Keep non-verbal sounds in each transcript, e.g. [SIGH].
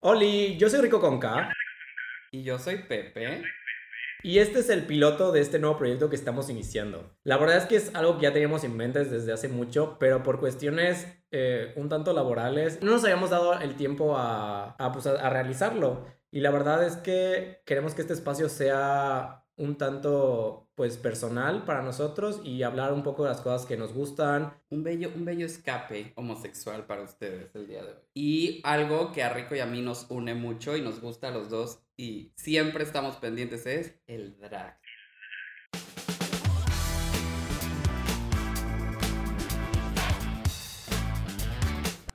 Oli, yo soy Rico Conca. Y yo soy Pepe. Y este es el piloto de este nuevo proyecto que estamos iniciando. La verdad es que es algo que ya teníamos en mente desde hace mucho, pero por cuestiones eh, un tanto laborales no nos habíamos dado el tiempo a, a, pues, a realizarlo. Y la verdad es que queremos que este espacio sea un tanto pues personal para nosotros y hablar un poco de las cosas que nos gustan. Un bello, un bello escape homosexual para ustedes el día de hoy. Y algo que a Rico y a mí nos une mucho y nos gusta a los dos y siempre estamos pendientes es el drag.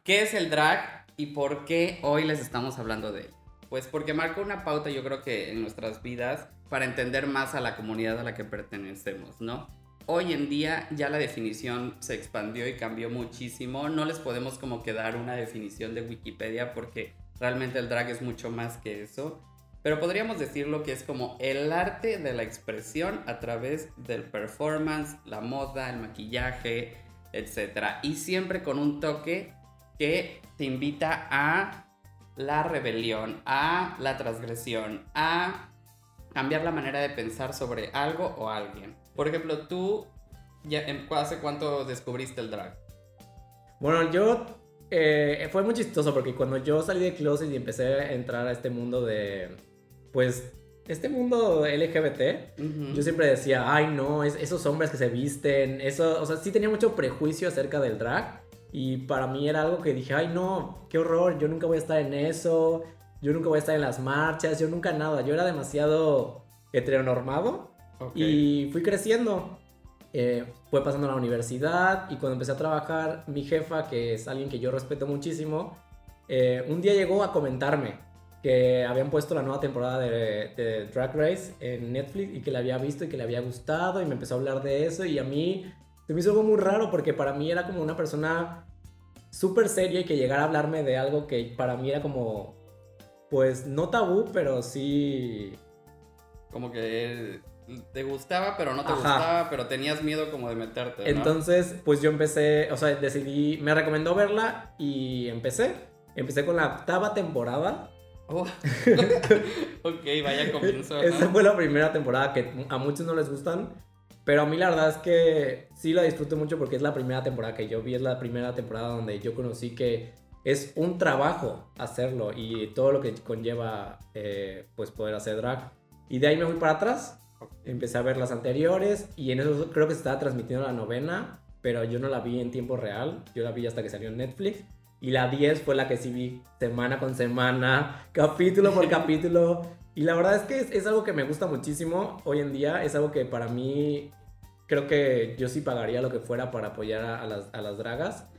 ¿Qué es el drag y por qué hoy les estamos hablando de él? Pues porque marca una pauta yo creo que en nuestras vidas para entender más a la comunidad a la que pertenecemos, ¿no? Hoy en día ya la definición se expandió y cambió muchísimo. No les podemos como que dar una definición de Wikipedia porque realmente el drag es mucho más que eso. Pero podríamos decirlo que es como el arte de la expresión a través del performance, la moda, el maquillaje, etc. Y siempre con un toque que te invita a la rebelión, a la transgresión, a cambiar la manera de pensar sobre algo o alguien. Por ejemplo, tú, ya, ¿hace cuánto descubriste el drag? Bueno, yo eh, fue muy chistoso porque cuando yo salí de closet y empecé a entrar a este mundo de, pues, este mundo LGBT, yo siempre decía, ay no, es, esos hombres que se visten, eso, o sea, sí tenía mucho prejuicio acerca del drag. Y para mí era algo que dije, ay no, qué horror, yo nunca voy a estar en eso, yo nunca voy a estar en las marchas, yo nunca nada, yo era demasiado heteronormado y fui creciendo. Eh, fue pasando a la universidad y cuando empecé a trabajar, mi jefa, que es alguien que yo respeto muchísimo, eh, un día llegó a comentarme que habían puesto la nueva temporada de, de, Drag Race en Netflix y que la había visto y que le había gustado y me empezó a hablar de eso y a mí se me hizo algo muy raro porque para mí era como una persona súper seria y que llegara a hablarme de algo que para mí era como, pues no tabú, pero sí... Como que te gustaba, pero no te gustaba, pero tenías miedo como de meterte. ¿no? Entonces, pues yo empecé, o sea, decidí, me recomendó verla y empecé. Empecé con la octava temporada. Oh. [LAUGHS] ok, vaya comienzo. Esa fue la primera temporada que a muchos no les gustan. Pero a mí la verdad es que sí la disfruto mucho porque es la primera temporada que yo vi, es la primera temporada donde yo conocí que es un trabajo hacerlo y todo lo que conlleva eh, pues poder hacer drag. Y de ahí me fui para atrás, empecé a ver las anteriores y en eso creo que se estaba transmitiendo la novena, pero yo no la vi en tiempo real, yo la vi hasta que salió en Netflix. Y la 10 fue la que sí vi semana con semana, [LAUGHS] capítulo por [LAUGHS] capítulo. Y la verdad es que es, es, algo que me gusta muchísimo hoy en día. Es algo que para mí creo que yo sí pagaría lo que fuera para apoyar a, a, las, a las dragas.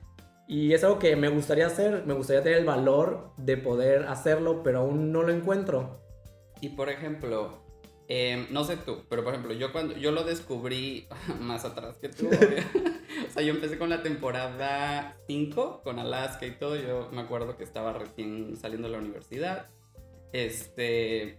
Y es algo que me gustaría hacer. Me gustaría tener el valor de poder hacerlo, pero aún no lo encuentro. Y por ejemplo, eh, no sé tú, pero por ejemplo, yo cuando yo lo descubrí [LAUGHS] más atrás que tú, [LAUGHS] o sea, yo empecé con la temporada 5 con Alaska y todo. Yo me acuerdo que estaba recién saliendo de la universidad. Este,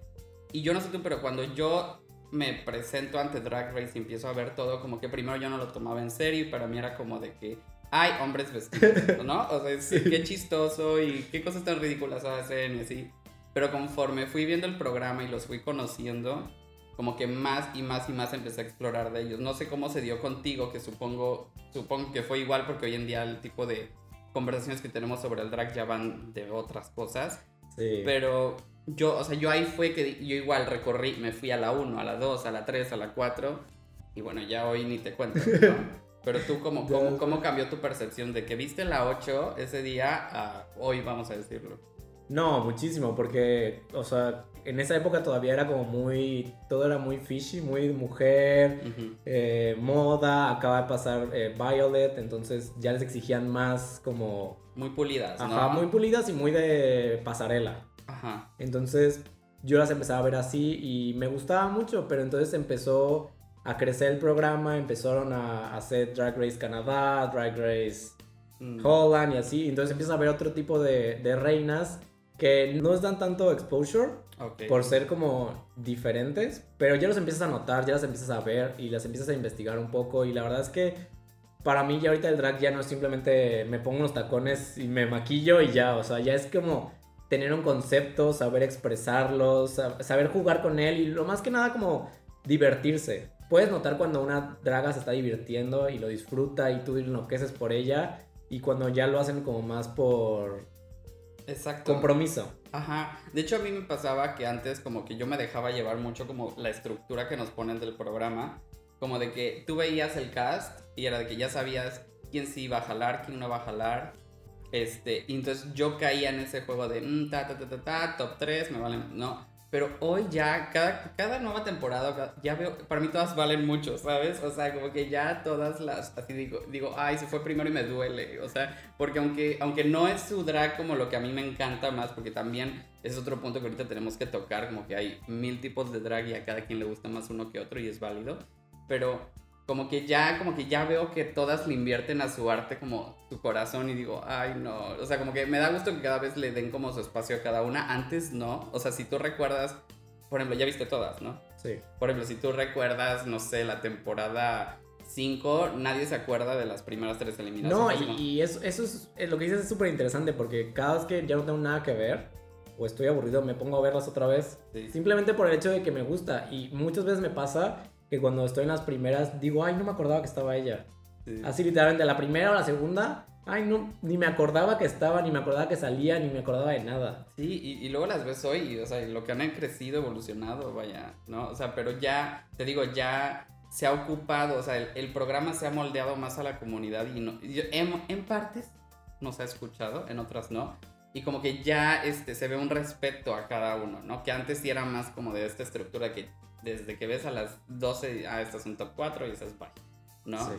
y yo no sé tú, pero cuando yo me presento ante Drag Race y empiezo a ver todo, como que primero yo no lo tomaba en serio y para mí era como de que hay hombres vestidos, ¿no? O sea, sí, qué chistoso y qué cosas tan ridículas hacen y así. Pero conforme fui viendo el programa y los fui conociendo, como que más y más y más empecé a explorar de ellos. No sé cómo se dio contigo, que supongo, supongo que fue igual porque hoy en día el tipo de conversaciones que tenemos sobre el drag ya van de otras cosas. Sí. Pero yo, o sea, yo ahí fue que yo igual recorrí, me fui a la 1, a la 2, a la 3, a la 4. Y bueno, ya hoy ni te cuento. ¿no? [LAUGHS] Pero tú, ¿cómo, cómo, ¿cómo cambió tu percepción de que viste la 8 ese día a hoy, vamos a decirlo? No, muchísimo, porque, o sea, en esa época todavía era como muy, todo era muy fishy, muy mujer, uh -huh. eh, moda, acaba de pasar eh, Violet, entonces ya les exigían más como... Muy pulidas, Ajá, ¿no? muy pulidas y muy de pasarela. Ajá. Entonces yo las empezaba a ver así y me gustaba mucho, pero entonces empezó a crecer el programa, empezaron a hacer Drag Race Canadá, Drag Race mm. Holland y así, entonces empiezan a ver otro tipo de, de reinas que no les dan tanto exposure okay. por ser como diferentes, pero ya los empiezas a notar, ya las empiezas a ver y las empiezas a investigar un poco y la verdad es que para mí ya ahorita el drag ya no es simplemente me pongo unos tacones y me maquillo y ya, o sea, ya es como tener un concepto, saber expresarlo, saber jugar con él y lo más que nada como divertirse. Puedes notar cuando una draga se está divirtiendo y lo disfruta y tú enloqueces por ella y cuando ya lo hacen como más por Exacto. compromiso. Ajá. De hecho a mí me pasaba que antes como que yo me dejaba llevar mucho como la estructura que nos ponen del programa, como de que tú veías el cast y era de que ya sabías quién sí iba a jalar, quién no va a jalar. Este, y entonces yo caía en ese juego de mm, ta, ta, ta, ta, ta, top 3, me valen, no. Pero hoy ya, cada, cada nueva temporada, ya veo, para mí todas valen mucho, ¿sabes? O sea, como que ya todas las, así digo, digo, ay, se fue primero y me duele. O sea, porque aunque, aunque no es su drag como lo que a mí me encanta más, porque también es otro punto que ahorita tenemos que tocar, como que hay mil tipos de drag y a cada quien le gusta más uno que otro y es válido. Pero como que ya, como que ya veo que todas le invierten a su arte como su corazón y digo, ay no, o sea, como que me da gusto que cada vez le den como su espacio a cada una, antes no, o sea, si tú recuerdas, por ejemplo, ya viste todas, ¿no? Sí. Por ejemplo, si tú recuerdas, no sé, la temporada 5, nadie se acuerda de las primeras tres eliminaciones. No, y, eso, eso es, eh, lo que dices es súper interesante porque cada vez que ya no tengo nada que ver o estoy aburrido, me pongo a verlas otra vez, simplemente por el hecho de que me gusta y muchas veces me pasa que cuando estoy en las primeras digo, ay, no me acordaba que estaba ella. Así literalmente, la primera o la segunda, ay, no, ni me acordaba que estaba, ni me acordaba que salía, ni me acordaba de nada. Sí, y, luego las ves hoy, y, o sea, lo que han crecido, evolucionado, vaya, ¿no? O sea, pero ya, te digo, ya se ha ocupado, o sea, el, programa se ha moldeado más a la comunidad y, no, en, en, partes nos ha escuchado, en otras no. Y como que ya este, se ve un respeto a cada uno, ¿no? Que antes sí era más como de esta estructura que desde que ves a las 12, ah, estás en top 4 y estás bye, ¿no? Sí.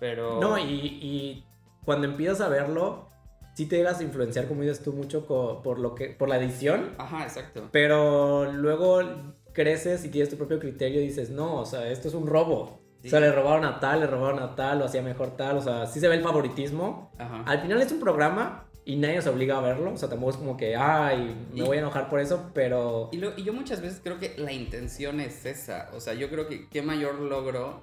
Pero... No, y, y, cuando empiezas a verlo, sí te llegas a influenciar, como dices tú, mucho por, lo que, por la edición. Ajá, exacto. Pero luego creces y tienes tu propio criterio y dices, no, o sea, esto es un robo. O sea, le robaron a tal, le robaron a tal, lo hacía mejor tal, o sea, sí se ve el favoritismo. Ajá. Al final es un programa y nadie se obliga a verlo. O sea, tampoco es como que, ay, me voy a enojar por eso, pero... Y, y, yo muchas veces creo que la intención es esa. O sea, yo creo que qué mayor logro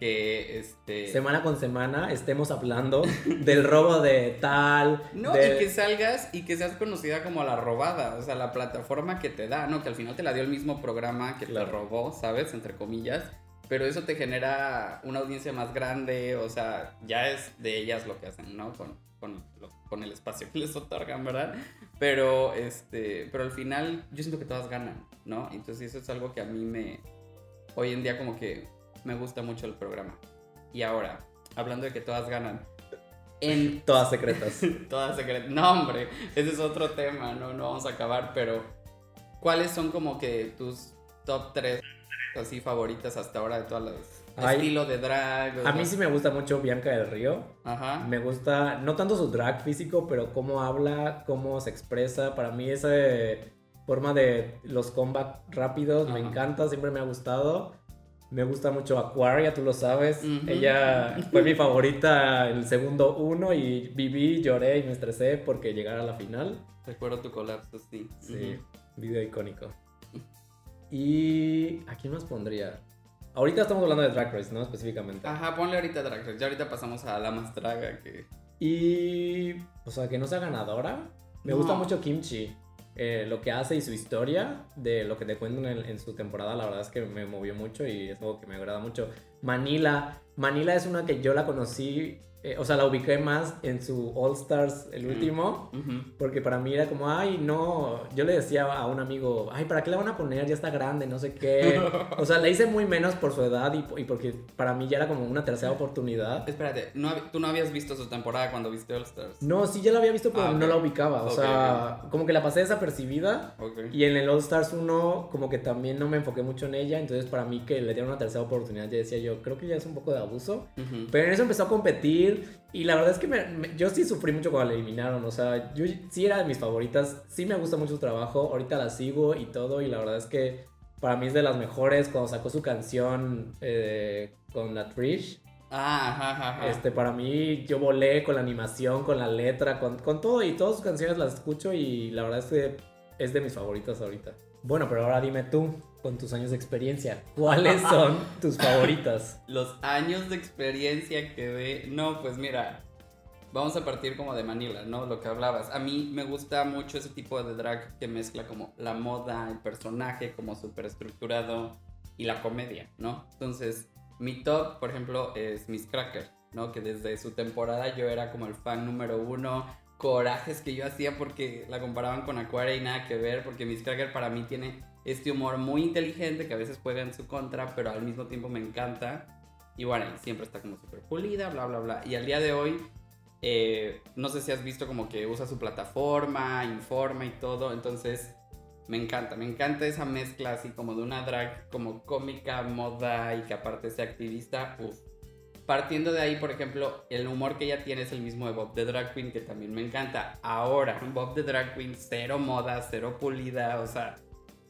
que este... Semana con semana estemos hablando [LAUGHS] del robo de tal... No, y que salgas y que seas conocida como la robada. O sea, la plataforma que te da, ¿no? Que al final te la dio el mismo programa que te robó, ¿sabes? Entre comillas. Pero eso te genera una audiencia más grande. O sea, ya es de ellas lo que hacen, ¿no? Con, con con el espacio que les otorgan, ¿verdad? Pero, este, pero al final yo siento que todas ganan, ¿no? Entonces eso es algo que a mí me, hoy en día como que me gusta mucho el programa. Y ahora, hablando de que todas ganan, en... [LAUGHS] Todas secretas. [LAUGHS] todas secretas. No, hombre, ese es otro tema, no, no vamos a acabar, pero ¿cuáles son como que tus top 3 así favoritas hasta ahora de todas las estilo de drag. A mí sí me gusta mucho Bianca del Río. Ajá. Me gusta, no tanto su drag físico, pero cómo habla, cómo se expresa. Para mí esa forma de los combats rápidos me encanta, siempre me ha gustado. Me gusta mucho Aquaria, tú lo sabes. Ella fue mi favorita el segundo uno y viví, lloré y me estresé porque llegara a la final. Recuerdo tu colapso, sí. Sí, video icónico. [LAUGHS] ¿Y a quién más pondría? Ahorita estamos hablando de Drag Race, ¿no? Específicamente. Ajá, ponle ahorita Drag Race. Ya ahorita pasamos a la más draga que... Y... O sea, que no sea ganadora. Me gusta mucho Kimchi. Eh, lo que hace y su historia de lo que te cuentan en, en, su temporada, la verdad es que me movió mucho y es algo que me agrada mucho. Manila. Manila es una que yo la conocí eh, o sea, la ubiqué más en su All Stars, el último, porque para mí era como, ay, no, yo le decía a un amigo, ay, ¿para qué la van a poner? Ya está grande, no sé qué. [LAUGHS] o sea, le hice muy menos por su edad y, y, porque para mí ya era como una tercera oportunidad. Espérate, ¿no, ¿tú no habías visto su temporada cuando viste All Stars? No, sí, ya la había visto, pero ah, no la ubicaba. O sea, como que la pasé desapercibida. Y en el All Stars 1, como que también no me enfoqué mucho en ella. Entonces, para mí que le dieron una tercera oportunidad, ya decía yo, creo que ya es un poco de abuso. Pero en eso empezó a competir y la verdad es que yo sí sufrí mucho cuando la eliminaron. O sea, yo sí era de mis favoritas. Sí me gusta mucho su trabajo. Ahorita la sigo y todo. Y la verdad es que para mí es de las mejores. Cuando sacó su canción eh, con la Trish. Ah, Este, para mí, yo volé con la animación, con la letra, con, con todo. Y todas sus canciones las escucho. Y la verdad es que es de mis favoritas ahorita. Bueno, pero ahora dime tú, con tus años de experiencia, ¿cuáles [LAUGHS] son tus favoritas? Los años de experiencia que ve. No, pues mira. vamos a partir como de Manila, ¿no? Lo que hablabas. A mí me gusta mucho ese tipo de drag que mezcla como la moda, el personaje como súper estructurado y la comedia, ¿no? Entonces, mi top, por ejemplo, es Miss Cracker, ¿no? Que desde su temporada yo era como el fan número uno. Corajes que yo hacía porque la comparaban con Aquaria y nada que ver, porque Miss Cracker para mí tiene este humor muy inteligente que a veces juega en su contra, pero al mismo tiempo me encanta. Y bueno, siempre está como súper pulida, bla, bla, bla. Y al día de hoy eh, no sé si has visto como que usa su plataforma, informa y todo. Entonces, me encanta, me encanta esa mezcla así como de una drag como cómica, moda y que aparte sea activista. Uf. Partiendo de ahí, por ejemplo, el humor que ella tiene es el mismo de Bob the Drag Queen, que también me encanta. Ahora, Bob the Drag Queen, cero moda, cero pulida, o sea,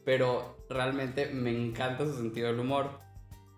pero realmente me encanta su sentido del humor.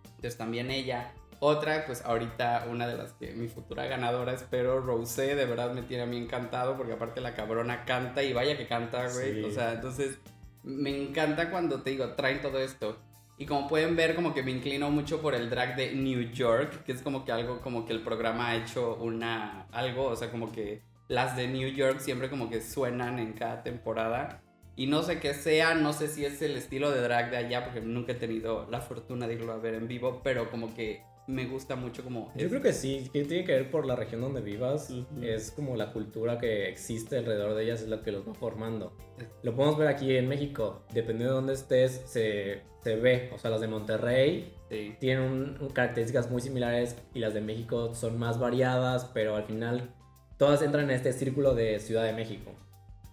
Entonces también ella otra, pues ahorita una de las que mi futura ganadora espero, Rosé, de verdad me tiene a mí encantado porque aparte la cabrona canta y vaya que canta, güey. O sea, entonces me encanta cuando te digo, traen todo esto. Y como pueden ver, como que me inclino mucho por el drag de New York, que es como que algo, como que el programa ha hecho una, algo, o sea, como que las de New York siempre como que suenan en cada temporada. Y no sé qué sea, no sé si es el estilo de drag de allá, porque nunca he tenido la fortuna de irlo a ver en vivo, pero como que me gusta mucho como... Yo creo que sí, que tiene que ver por la región donde vivas, es como la cultura que existe alrededor de ellas, es lo que los va formando. Lo podemos ver aquí en México, dependiendo de dónde estés, se, se ve, o sea, las de Monterrey tienen características muy similares y las de México son más variadas, pero al final todas entran en este círculo de Ciudad de México.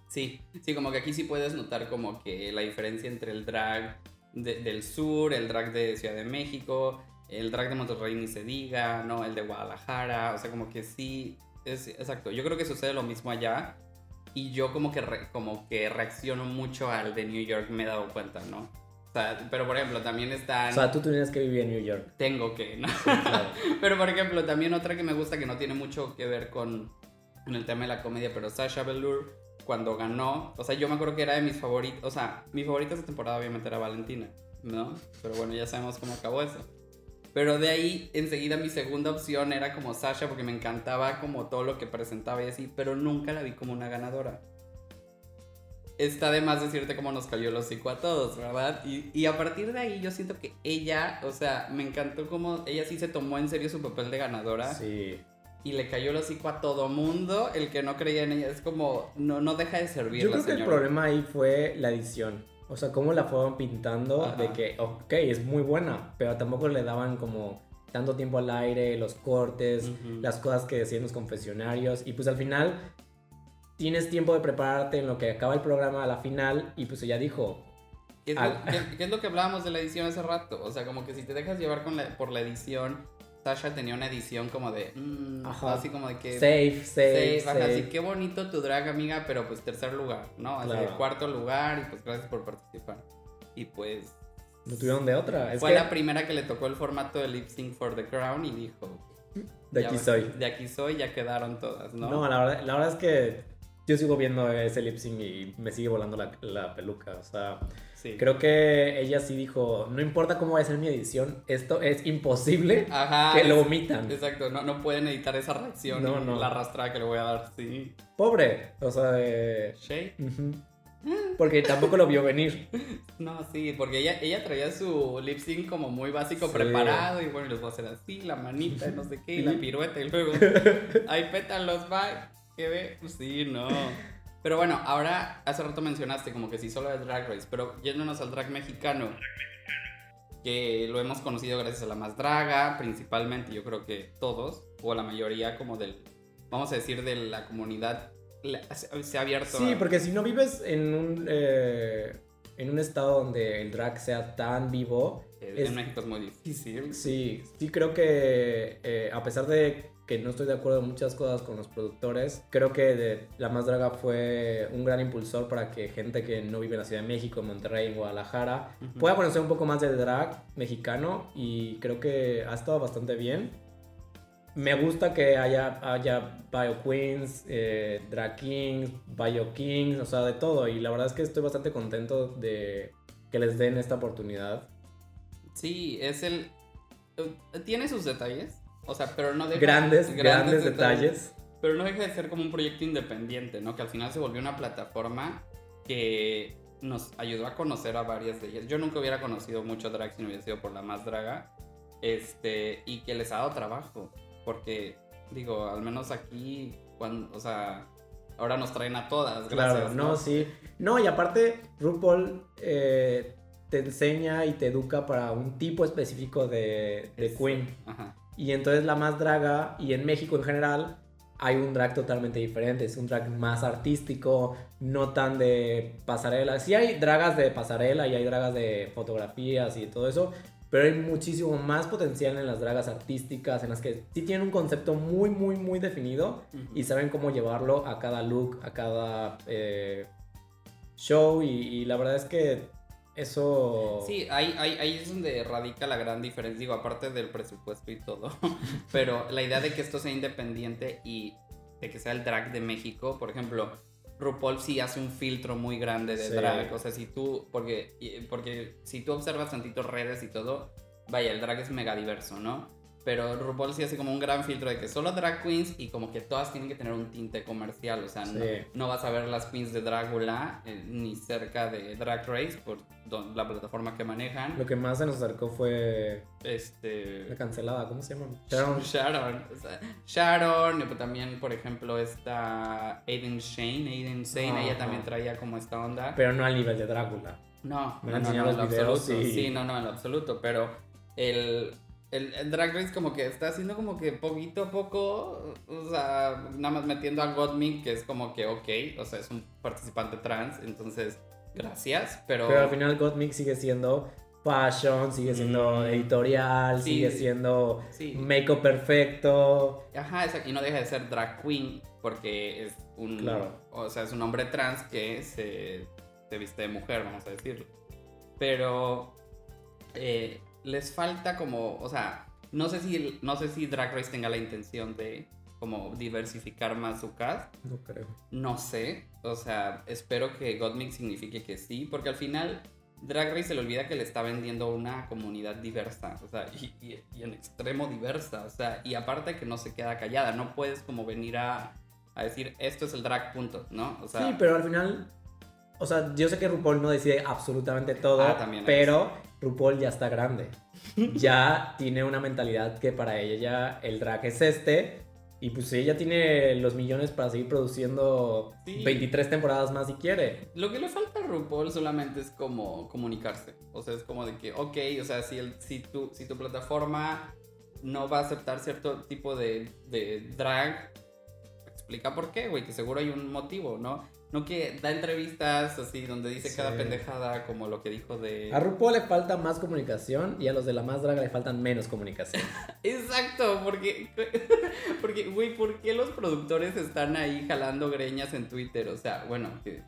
Sí, sí, como que aquí sí puedes notar como que la diferencia entre el drag del sur, el drag de Ciudad de México, el drag de Monterrey ni se diga, ¿no? El de Guadalajara, o sea, como que sí, es exacto. Yo creo que sucede lo mismo allá y yo como que, como que reacciono mucho al de New York, me he dado cuenta, ¿no? O sea, pero por ejemplo, también está... O sea, tú tienes que vivir en New York. Tengo que, ¿no? [LAUGHS] pero por ejemplo, también otra que me gusta que no tiene mucho que ver con, con el tema de la comedia, pero Sasha Velour cuando ganó, o sea, yo me acuerdo que era de mis favoritos, o sea, mi favorita esa temporada obviamente era Valentina, ¿no? Pero bueno, ya sabemos cómo acabó eso. Pero de ahí, enseguida mi segunda opción era como Sasha, porque me encantaba como todo lo que presentaba y así, pero nunca la vi como una ganadora. Está de más decirte cómo nos cayó el hocico a todos, ¿verdad? Y, y, a partir de ahí yo siento que ella, o sea, me encantó como ella sí se tomó en serio su papel de ganadora. Sí. Y le cayó el hocico a todo mundo. El que no creía en ella es como, no, no deja de servir. Yo creo que el problema ahí fue la edición. O sea, cómo la fueron pintando de que, ok, es muy buena, pero tampoco le daban como tanto tiempo al aire, los cortes, las cosas que decían los confesionarios. Y pues al final tienes tiempo de prepararte en lo que acaba el programa a la final y pues ella dijo... ¿Qué es, lo, ¿qué, es lo que hablábamos de la edición hace rato? O sea, como que si te dejas llevar con por la edición Sasha tenía una edición como de. Mm, así como de que. Safe, safe. safe, Así, qué bonito tu drag, amiga, pero pues tercer lugar, ¿no? Así, cuarto lugar y pues gracias por participar. Y pues. No tuvieron de otra. fue la primera que le tocó el formato de lip sync for the crown y dijo. De aquí soy. De aquí soy, ya quedaron todas, ¿no? No, la verdad, la verdad es que yo sigo viendo ese lip sync y me sigue volando la, la peluca. O sea. Creo que ella sí dijo, no importa cómo va a ser mi edición, esto es imposible que lo omitan. Exacto, no, no pueden editar esa reacción, no, no. la arrastrada que le voy a dar, sí. Pobre, o sea, de... Shay. Porque tampoco lo vio venir. [LAUGHS] No, sí, porque ella, ella traía su lip sync como muy básico preparado y bueno, les voy a hacer así, la manita y [LAUGHS] no sé qué, y la pirueta y luego, [LAUGHS] ay, pétalos, bye. ¿Qué ve? Sí, no. Pero bueno, ahora hace rato mencionaste como que sí solo es Drag Race, pero yéndonos al drag mexicano, que lo hemos conocido gracias a la más draga, principalmente yo creo que todos, o la mayoría como del, vamos a decir, de la comunidad se ha abierto. Sí, porque si no vives en un, eh, en un estado donde el drag sea tan vivo... En México es muy difícil. Sí, sí creo que eh, a pesar de que no estoy de acuerdo en muchas cosas con los productores. Creo que de La Más Draga fue un gran impulsor para que gente que no vive en la Ciudad de México, en Monterrey, en Guadalajara, pueda conocer un poco más del drag mexicano y creo que ha estado bastante bien. Me gusta que haya, haya Bio Queens, eh, Drag Kings, Bio Kings, o sea, de todo. Y la verdad es que estoy bastante contento de que les den esta oportunidad. Sí, es el... Tiene sus detalles, o sea, pero no de grandes, grandes, detalles. pero no deja de ser como un proyecto independiente, ¿no? Que al final se volvió una plataforma que nos ayudó a conocer a varias de ellas. Yo nunca hubiera conocido mucho drag si no hubiera sido por la más draga. Este, y que les ha dado trabajo. Porque, digo, al menos aquí, cuando, o sea, ahora nos traen a todas. Gracias, claro, no, sí. No, y aparte, RuPaul eh, te enseña y te educa para un tipo específico de, de queen. Ajá. Y entonces la más draga, y en México en general, hay un drag totalmente diferente. Es un drag más artístico, no tan de pasarela. Sí hay dragas de pasarela y hay dragas de fotografías y todo eso, pero hay muchísimo más potencial en las dragas artísticas, en las que sí tienen un concepto muy, muy, muy definido y saben cómo llevarlo a cada look, a cada eh, show. y la verdad es que eso. Sí, ahí, ahí, ahí, es donde radica la gran diferencia, digo, aparte del presupuesto y todo. [LAUGHS] Pero la idea de que esto sea independiente y de que sea el drag de México, por ejemplo, RuPaul sí hace un filtro muy grande de drag. O sea, si tú, porque, porque si tú observas tantito redes y todo, vaya, el drag es mega diverso, ¿no? Pero RuPaul sí hace como un gran filtro de que solo drag queens y como que todas tienen que tener un tinte comercial. O sea, no, vas a ver las queens de Dragula eh, ni cerca de Drag Race por la plataforma que manejan. Lo que más se nos acercó fue. Este. La cancelada, ¿cómo se llama? Sharon. Sharon. Sharon. Y también, por ejemplo, esta Aiden Shane. Aiden Shane, ella también traía como esta onda. Pero no al nivel de Drácula. No, no, no, no, en lo absoluto. Sí, no, no, en lo absoluto. Pero el el, Drag Race como que está haciendo como que poquito a poco, o sea, nada más metiendo a Gottmik, que es como que, ok, o sea, es un participante trans, entonces, gracias, pero... Pero al final Gottmik sigue siendo fashion, sigue siendo mm. editorial, sigue siendo make-up perfecto. Ajá, y no deja de ser drag queen, porque es un... Claro. O sea, es un hombre trans que se, se viste de mujer, vamos a decirlo. Pero... Eh, les falta como, o sea, no sé si, no sé si Drag Race tenga la intención de como diversificar más su cast. No creo. No sé, o sea, espero que Godmik signifique que sí, porque al final Drag Race se le olvida que le está vendiendo una comunidad diversa, o sea, y, y, en extremo diversa, o sea, y aparte que no se queda callada, no puedes como venir a, a decir esto es el drag punto, ¿no? O sea, sí, pero al final, o sea, yo sé que RuPaul no decide absolutamente todo, ah, pero RuPaul ya está grande. [LAUGHS] ya tiene una mentalidad que para ella ya el drag es este. Y pues ella tiene los millones para seguir produciendo 23 temporadas más si quiere. Lo que le falta a RuPaul solamente es como comunicarse. O sea, es como de que, ok, o sea, si, el, si, tu, si tu plataforma no va a aceptar cierto tipo de, de drag, explica por qué, güey, que seguro hay un motivo, ¿no? No que da entrevistas así donde dice cada pendejada como lo que dijo de... A RuPaul le falta más comunicación y a los de la más draga le faltan menos comunicación. [LAUGHS] Exacto, porque... [LAUGHS] Porque, güey, ¿por qué los productores están ahí jalando greñas en Twitter? O sea, bueno, que...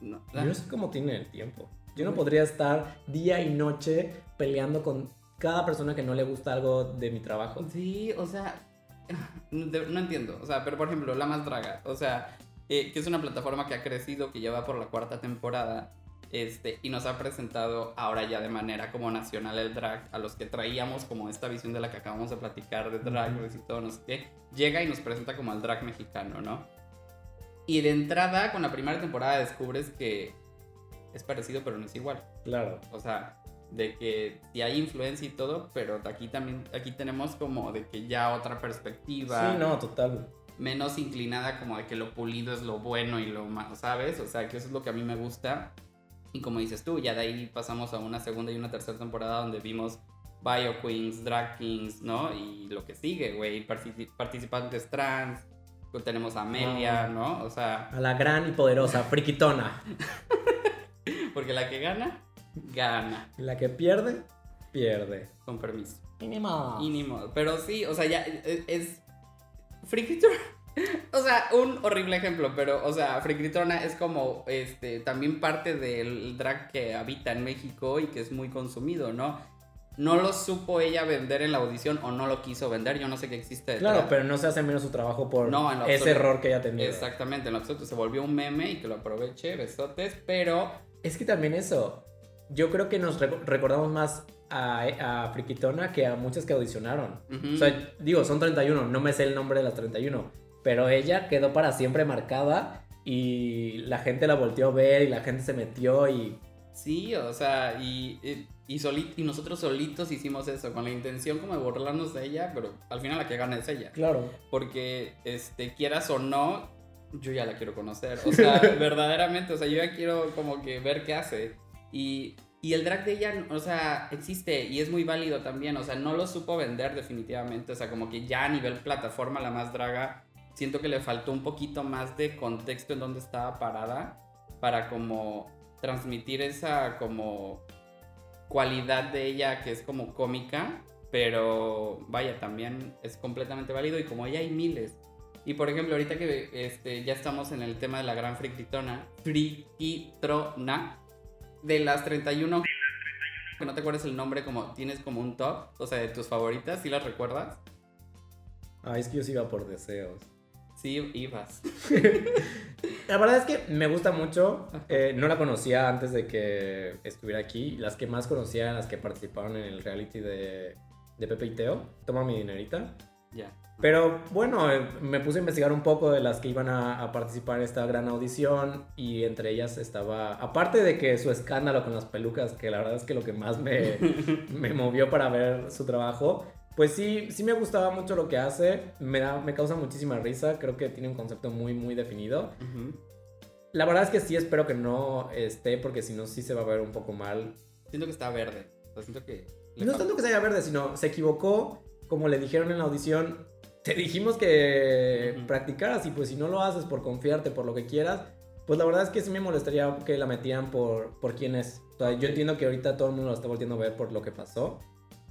No, Yo no sé cómo tienen el tiempo. Yo no podría estar día y noche peleando con cada persona que no le gusta algo de mi trabajo. Sí, o sea, [SIGHS] no entiendo. O sea, pero por ejemplo, La Más Draga. O sea, eh, que es una plataforma que ha crecido, que ya va por la cuarta temporada. Este, y nos ha presentado ahora ya de manera como nacional el drag, a los que traíamos como esta visión de la que acabamos de platicar de drag y todo, no sé qué, llega y nos presenta como al drag mexicano, ¿no? Y de entrada, con la primera temporada descubres que es parecido, pero no es igual. Claro. O sea, de que sí hay influencia y todo, pero aquí también, aquí tenemos como de que ya otra perspectiva. Sí, no, total menos inclinada como de que lo pulido es lo bueno y lo malo, ¿sabes? O sea, que eso es lo que a mí me gusta. Y como dices tú, ya de ahí pasamos a una segunda y una tercera temporada donde vimos Bio Queens, Drag Kings, ¿no? Y lo que sigue, güey, participantes trans, tenemos a Amelia. ¿no? O sea... A la gran y poderosa [LAUGHS] friquitona. Porque la que gana, gana. Y la que pierde, pierde. Con permiso. Mínimo. Mínimo. Pero sí, o sea, ya e, es Frikitrona. [LAUGHS] O sea, un horrible ejemplo, pero, o sea, Frikitrona es como, este, también parte del drag que habita en México y que es muy consumido, ¿no? No lo supo ella vender en la audición o no lo quiso vender, yo no sé qué existe. Claro, pero no se hace menos su trabajo por ese error que ella tenía. Exactamente, en lo absoluto se volvió un meme y que lo aproveche, besotes, pero... Es que también eso, yo creo que nos recordamos más a, a Friquitona que a muchas que audicionaron. O sea, digo, son 31, no me sé el nombre de las 31. pero ella quedó para siempre marcada y la gente la volteó a ver y la gente se metió y... Sí, o sea, y, y, y nosotros solitos hicimos eso, con la intención como de burlarnos de ella, pero al final la que gana es ella. Claro. Porque, este, quieras o no, yo ya la quiero conocer. O sea, [LAUGHS] verdaderamente, o sea, yo ya quiero como que ver qué hace. Y, y el drag de ella, o sea, existe y es muy válido también. O sea, no lo supo vender definitivamente. O sea, como que ya a nivel plataforma, la más draga, siento que le faltó un poquito más de contexto en donde estaba parada para como transmitir esa como cualidad de ella que es como cómica, pero vaya, también es completamente válido y como ella hay miles. Y por ejemplo, ahorita que este, ya estamos en el tema de la gran frikitrona, frikitrona, de las 31 que no te acuerdas el nombre, como tienes como un top, o sea, de tus favoritas, ¿sí las recuerdas? Ah, es que yo sí iba por deseos. Sí, ibas. [LAUGHS] la verdad es que me gusta mucho. Eh, no la conocía antes de que estuviera aquí. Las que más conocía eran las que participaron en el reality de, de Pepe y Teo. Toma mi dinerita. Ya. Pero bueno, eh, me puse a investigar un poco de las que iban a, participar en esta gran audición y entre ellas estaba, aparte de que su escándalo con las pelucas, que la verdad es que lo que más me, [LAUGHS] me movió para ver su trabajo, pues sí, sí me gustaba mucho lo que hace, me, da, me causa muchísima risa, creo que tiene un concepto muy, muy definido. La verdad es que sí espero que no esté, porque si no sí se va a ver un poco mal. Siento que está verde, siento que... No tanto que sea verde, sino se equivocó, como le dijeron en la audición, te dijimos que practicaras y pues si no lo haces por confiarte, por lo que quieras, pues la verdad es que sí me molestaría que la metían por, por quién es. yo entiendo que ahorita todo el mundo lo está volviendo a ver por lo que pasó,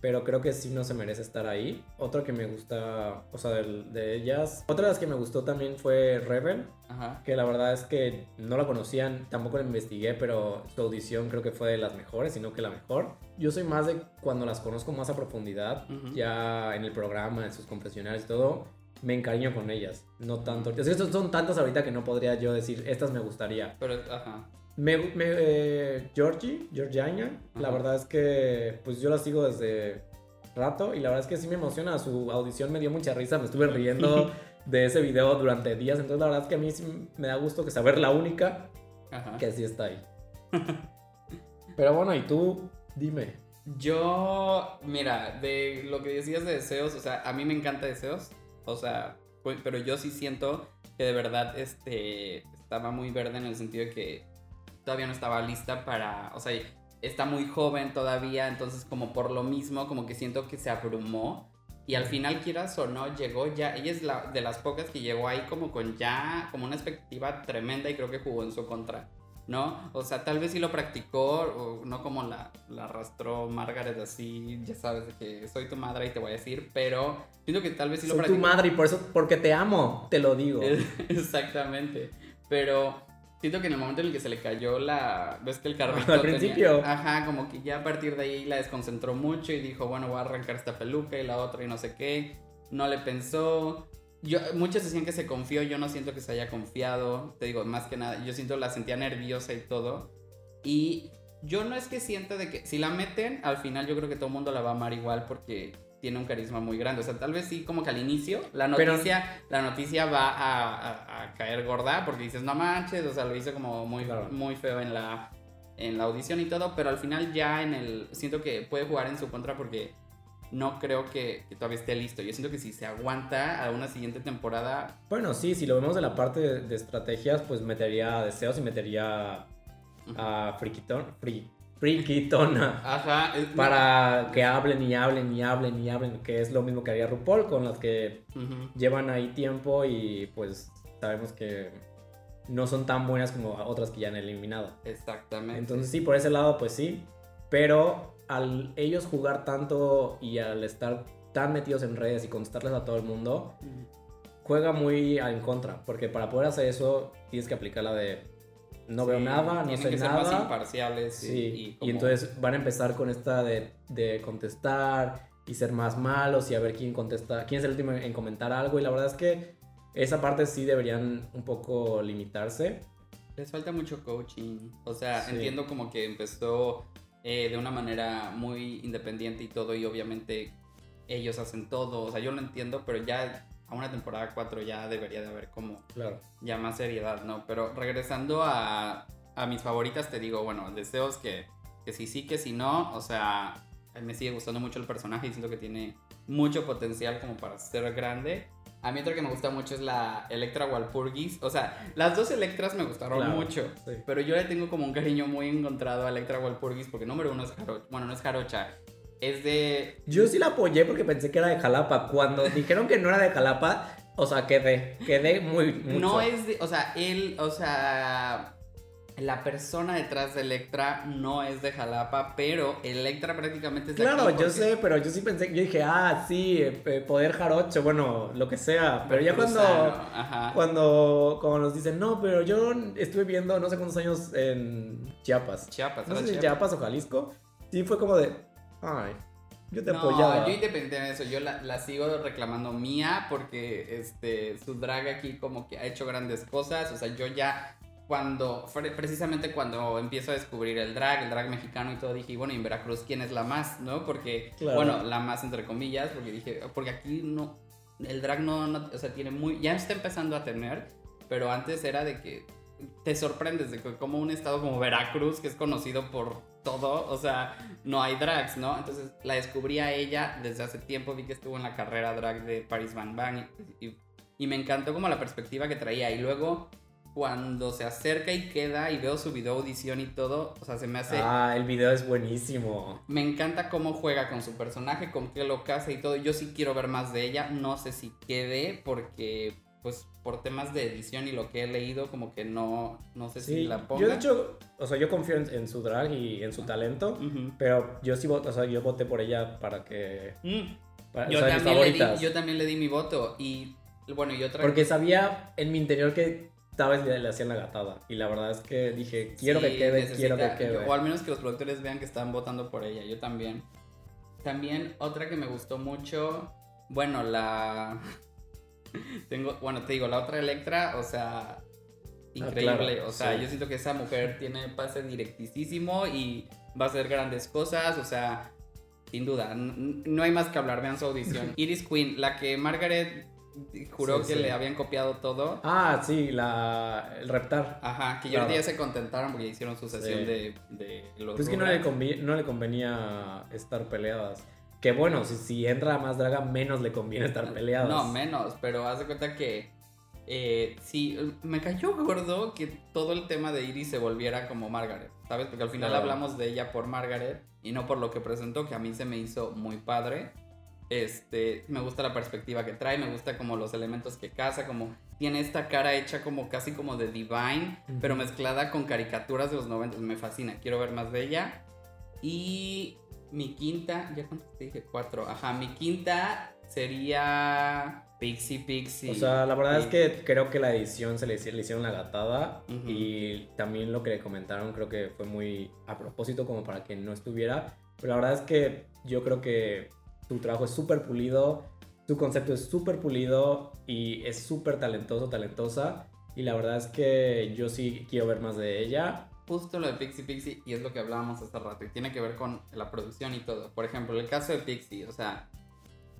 pero creo que sí no se merece estar ahí. Otro que me gusta, o sea, de, ellas. Otra de las que me gustó también fue Rebel, que la verdad es que no la conocían, tampoco la investigué, pero su audición creo que fue de las mejores, sino que la mejor. Yo soy más de cuando las conozco más a profundidad, ya en el programa, en sus confesionales y todo, me encariño con ellas. No tanto. O sea, son tantas ahorita que no podría yo decir, estas me gustaría. Pero, ajá. Me, me eh, Georgie, Georgiana, la verdad es que pues yo la sigo desde rato y la verdad es que sí me emociona. Su audición me dio mucha risa, me estuve riendo [LAUGHS] de ese video durante días. Entonces la verdad es que a mí sí me da gusto que saber la única que sí está ahí. [LAUGHS] Pero bueno, y tú, dime. Yo, mira, de lo que decías de deseos, o sea, a mí me encanta deseos. O sea, pues, pero yo sí siento que de verdad este, estaba muy verde en el sentido de que todavía no estaba lista para, o sea, está muy joven todavía, entonces como por lo mismo, como que siento que se abrumó. Y al final, quieras o no, llegó ya, ella es la, de las pocas que llegó ahí como con ya, como una expectativa tremenda y creo que jugó en su contra, ¿no? O sea, tal vez sí lo practicó, o no como la, la arrastró Margaret así, ya sabes, que soy tu madre y te voy a decir, pero siento que tal vez sí lo practicó. Soy tu madre y por eso, porque te amo, te lo digo. [LAUGHS] Exactamente, pero siento que en el momento en el que se le cayó la. ¿Ves que el [LAUGHS] carrito? Al principio. Ajá, como que ya a partir de ahí la desconcentró mucho y dijo, bueno, voy a arrancar esta peluca y la otra y no sé qué. No le pensó. Yo, muchos decían que se confió, yo no siento que se haya confiado. Te digo, más que nada, yo siento la sentía nerviosa y todo. Y yo no es que sienta de que si la meten, al final yo creo que todo el mundo la va a amar igual porque tiene un carisma muy grande. O sea, tal vez sí, como que al inicio, la noticia, la noticia va a, caer gorda porque dices, no manches, o sea, lo hice como muy, muy feo en la, en la audición y todo, pero al final ya en el. Siento que puede jugar en su contra porque no creo que, todavía esté listo. Yo siento que si se aguanta a una siguiente temporada. Bueno, sí, si lo vemos de la parte de, estrategias, pues metería deseos y metería a Friquitón. Free, friquitona. Ajá. Para que hablen y hablen y hablen y hablen, que es lo mismo que haría RuPaul con las que llevan ahí tiempo y pues sabemos que no son tan buenas como otras que ya han eliminado. Exactamente. Entonces sí, por ese lado pues sí, pero al ellos jugar tanto y al estar tan metidos en redes y contestarles a todo el mundo, juega muy en contra, porque para poder hacer eso tienes que aplicar la de no veo nada, no sé que nada. Ser más imparciales. Sí, y, entonces van a empezar con esta de, de, contestar y ser más malos y a ver quién contesta, quién es el último en comentar algo. Y la verdad es que esa parte sí deberían un poco limitarse. Les falta mucho coaching. O sea, entiendo como que empezó eh, de una manera muy independiente y todo, y obviamente ellos hacen todo. O sea, yo lo entiendo, pero ya a una temporada 4 ya debería de haber como claro. ya más seriedad, ¿no? Pero regresando a, a mis favoritas, te digo, bueno, deseos que, que sí, sí, que si no, o sea, me sigue gustando mucho el personaje y siento que tiene mucho potencial como para ser grande. A mí otra que me gusta mucho es la Electra Walpurgis. O sea, las dos Electras me gustaron mucho. Pero yo le tengo como un cariño muy encontrado a Electra Walpurgis porque número uno es jarocha. Bueno, no es jarocha. Es de... Yo sí la apoyé porque pensé que era de Jalapa. Cuando dijeron que no era de Jalapa, o sea, quedé. Quedé muy... Mucho. No es de... O sea, él... O sea la persona detrás de Electra no es de Jalapa, pero Electra prácticamente es de Claro, yo sé, pero yo sí pensé, yo dije, ah, sí, eh, poder jarocho, bueno, lo que sea. Pero ya cuando, cuando, cuando nos dicen, no, pero yo estuve viendo no sé cuántos años en Chiapas. Chiapas, no sé si Chiapas o Jalisco. Sí, fue como de, ay, yo te no, apoyaba. yo independientemente de eso, yo la, la, sigo reclamando mía porque este, su drag aquí como que ha hecho grandes cosas. O sea, yo ya cuando, precisamente cuando empiezo a descubrir el drag, el drag mexicano y todo, dije, bueno, y en Veracruz, ¿quién es la más? ¿No? Porque, bueno, la más entre comillas, porque dije, porque aquí no, el drag no, no, o sea, tiene muy, ya está empezando a tener, pero antes era de que te sorprendes de que como un estado como Veracruz, que es conocido por todo, o sea, no hay drags, ¿no? Entonces la descubrí a ella desde hace tiempo, vi que estuvo en la carrera drag de Paris Bang Bang y, y me encantó como la perspectiva que traía y luego cuando se acerca y queda y veo su video audición y todo, o sea, se me hace... Ah, el video es buenísimo. Me encanta cómo juega con su personaje, con qué lo casa y todo. Yo sí quiero ver más de ella, no sé si quede porque pues por temas de edición y lo que he leído, como que no, no sé si la ponga. Yo de hecho, o sea, yo confío en, su drag y en su talento, pero yo sí, o sea, yo voté por ella para que... Mm. yo, también le di, yo también le di mi voto y bueno, y otra... Porque sabía en mi interior que esta vez le, hacían la gatada. Y la verdad es que dije, quiero que quede, quiero que quede. o al menos que los productores vean que están votando por ella. Yo también. También otra que me gustó mucho. Bueno, la. [LAUGHS] Tengo. Bueno, te digo, la otra Electra, o sea. Ah, increíble. o sea, yo siento que esa mujer tiene pase directísimo y va a hacer grandes cosas. O sea, sin duda. No hay más que hablar. Vean su audición. [LAUGHS] Iris Queen, la que Margaret juró que le habían copiado todo. Ah, sí, la, el reptar. Ajá, que ya se contentaron porque hicieron su sesión de, de, los. Pues que no le, no le convenía estar peleadas. Que bueno, si, si entra más draga, menos le conviene estar peleadas. No, menos, pero haz de cuenta que. Eh, sí, me cayó gordo que todo el tema de Iris se volviera como Margaret, ¿sabes? Porque al final hablamos de ella por Margaret y no por lo que presentó, que a mí se me hizo muy padre. Este, me gusta la perspectiva que trae, me gusta como los elementos que caza, como tiene esta cara hecha como casi como de Divine, pero mezclada con caricaturas de los 90, me fascina, quiero ver más de ella. Y mi quinta, ¿ya cuánto te dije? Cuatro, ajá, mi quinta sería Pixie Pixie. O sea, la verdad es que creo que la edición se le, hicieron la gatada y también lo que le comentaron creo que fue muy a propósito como para que no estuviera, pero la verdad es que yo creo que tu trabajo es súper pulido, tu concepto es súper pulido y es súper talentoso, talentosa. Y la verdad es que yo sí quiero ver más de ella. Justo lo de Pixie Pixie, y es lo que hablábamos hace rato, y tiene que ver con la producción y todo. Por ejemplo, el caso de Pixie, o sea,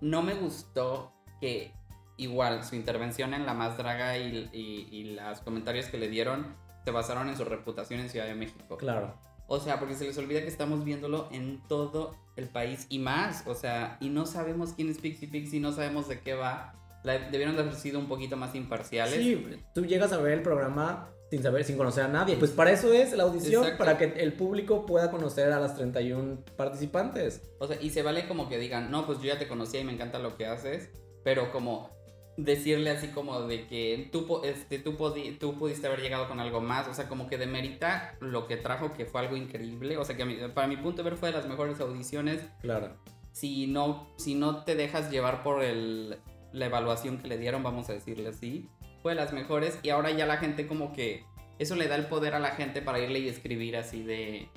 no me gustó que igual su intervención en La Más Draga y, y, y los comentarios que le dieron se basaron en su reputación en Ciudad de México. Claro. O sea, porque se les olvida que estamos viéndolo en todo el país y más. O sea, y no sabemos quién es Pixie Pixie, no sabemos de qué va. debieron de haber sido un poquito más imparciales. Sí, tú llegas a ver el programa sin saber, sin conocer a nadie. Pues para eso es la audición, para que el público pueda conocer a las 31 participantes. O sea, y se vale como que digan, no, pues yo ya te conocía y me encanta lo que haces, pero como decirle así como de que tú, este, tú, tú pudiste haber llegado con algo más, o sea, como que demerita lo que trajo, que fue algo increíble, o sea, que para mi punto de ver fue de las mejores audiciones. Claro. Si no, si no te dejas llevar por el, la evaluación que le dieron, vamos a decirle así, fue de las mejores y ahora ya la gente como que eso le da el poder a la gente para irle y escribir así de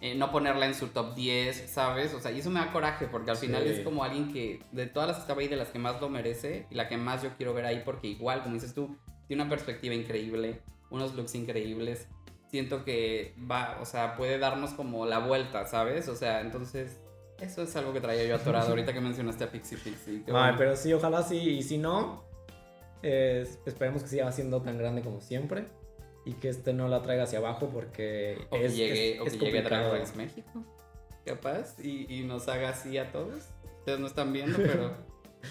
eh, no ponerla en su top 10, ¿sabes? O sea, y eso me da coraje porque al final es como alguien que de todas las que estaba ahí, de las que más lo merece y la que más yo quiero ver ahí porque igual, como dices tú, tiene una perspectiva increíble, unos looks increíbles. Siento que va, o sea, puede darnos como la vuelta, ¿sabes? O sea, entonces eso es algo que traía yo atorado [LAUGHS] ahorita que mencionaste a Pixie Pixie. Ay, pero sí, ojalá sí, y si no, esperemos que siga siendo tan grande como siempre y que este no la traiga hacia abajo porque o es, que llegue, es, o que llegue Drag Race México. Capaz y, y, nos haga así a todos. Ustedes no están viendo [LAUGHS] pero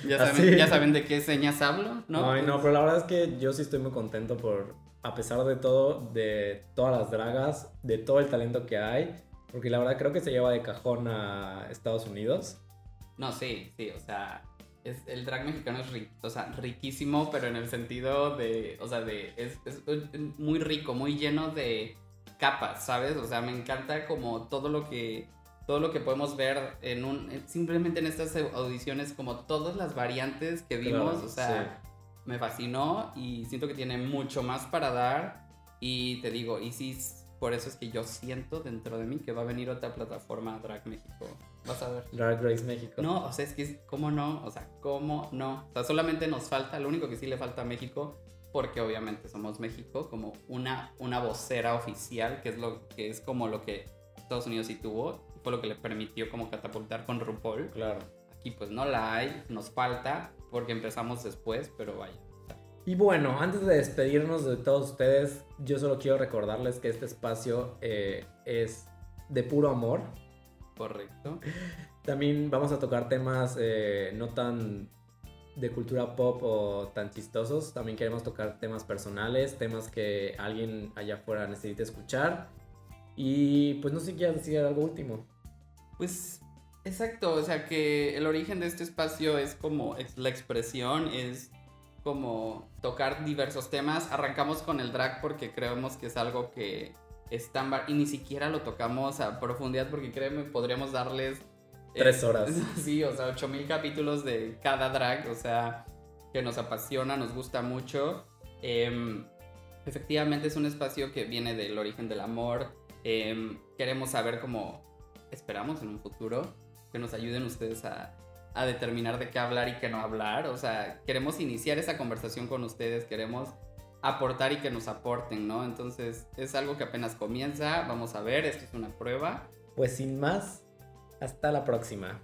ya saben, ya saben de qué señas hablo no no pues pero la verdad es que yo sí estoy muy contento por a pesar de todo de todas las dragas de todo el talento que hay porque la verdad creo que se lleva de cajón a Estados Unidos. No sí sí o sea es, el drag mexicano es rico, o sea, riquísimo, pero en el sentido de, o sea, de, es, es, muy rico, muy lleno de capas, ¿sabes? O sea, me encanta como todo lo que, todo lo que podemos ver en un, simplemente en estas audiciones, como todas las variantes que vimos, o sea, me fascinó y siento que tiene mucho más para dar y te digo, y sí por eso es que yo siento dentro de mí que va a venir otra plataforma Drag México. Vas a ver. Drag Race México. No, o sea, es que, ¿cómo no? O sea, ¿cómo no? O sea, solamente nos falta, lo único que sí le falta a México, porque obviamente somos México, como una, una vocera oficial, que es, lo, que es como lo que Estados Unidos sí tuvo, fue lo que le permitió como catapultar con RuPaul. Claro. Aquí pues no la hay, nos falta, porque empezamos después, pero vaya. Y bueno, antes de despedirnos de todos ustedes, yo solo quiero recordarles que este espacio eh, es de puro amor. Correcto. También vamos a tocar temas eh, no tan de cultura pop o tan chistosos. También queremos tocar temas personales, temas que alguien allá afuera necesite escuchar. Y pues no sé si quieres decir algo último. Pues exacto, o sea que el origen de este espacio es como la expresión, es como tocar diversos temas. Arrancamos con el drag porque creemos que es algo que es tan... Y ni siquiera lo tocamos a profundidad porque créeme, podríamos darles... Eh, Tres horas. [LAUGHS] Sí, o sea, 8000 capítulos de cada drag, o sea, que nos apasiona, nos gusta mucho. Em, efectivamente es un espacio que viene del origen del amor. Em, queremos saber cómo esperamos en un futuro que nos ayuden ustedes a a determinar de qué hablar y qué no hablar. O sea, queremos iniciar esa conversación con ustedes, queremos aportar y que nos aporten, ¿no? Entonces es algo que apenas comienza, vamos a ver, esto es una prueba. Pues sin más, hasta la próxima.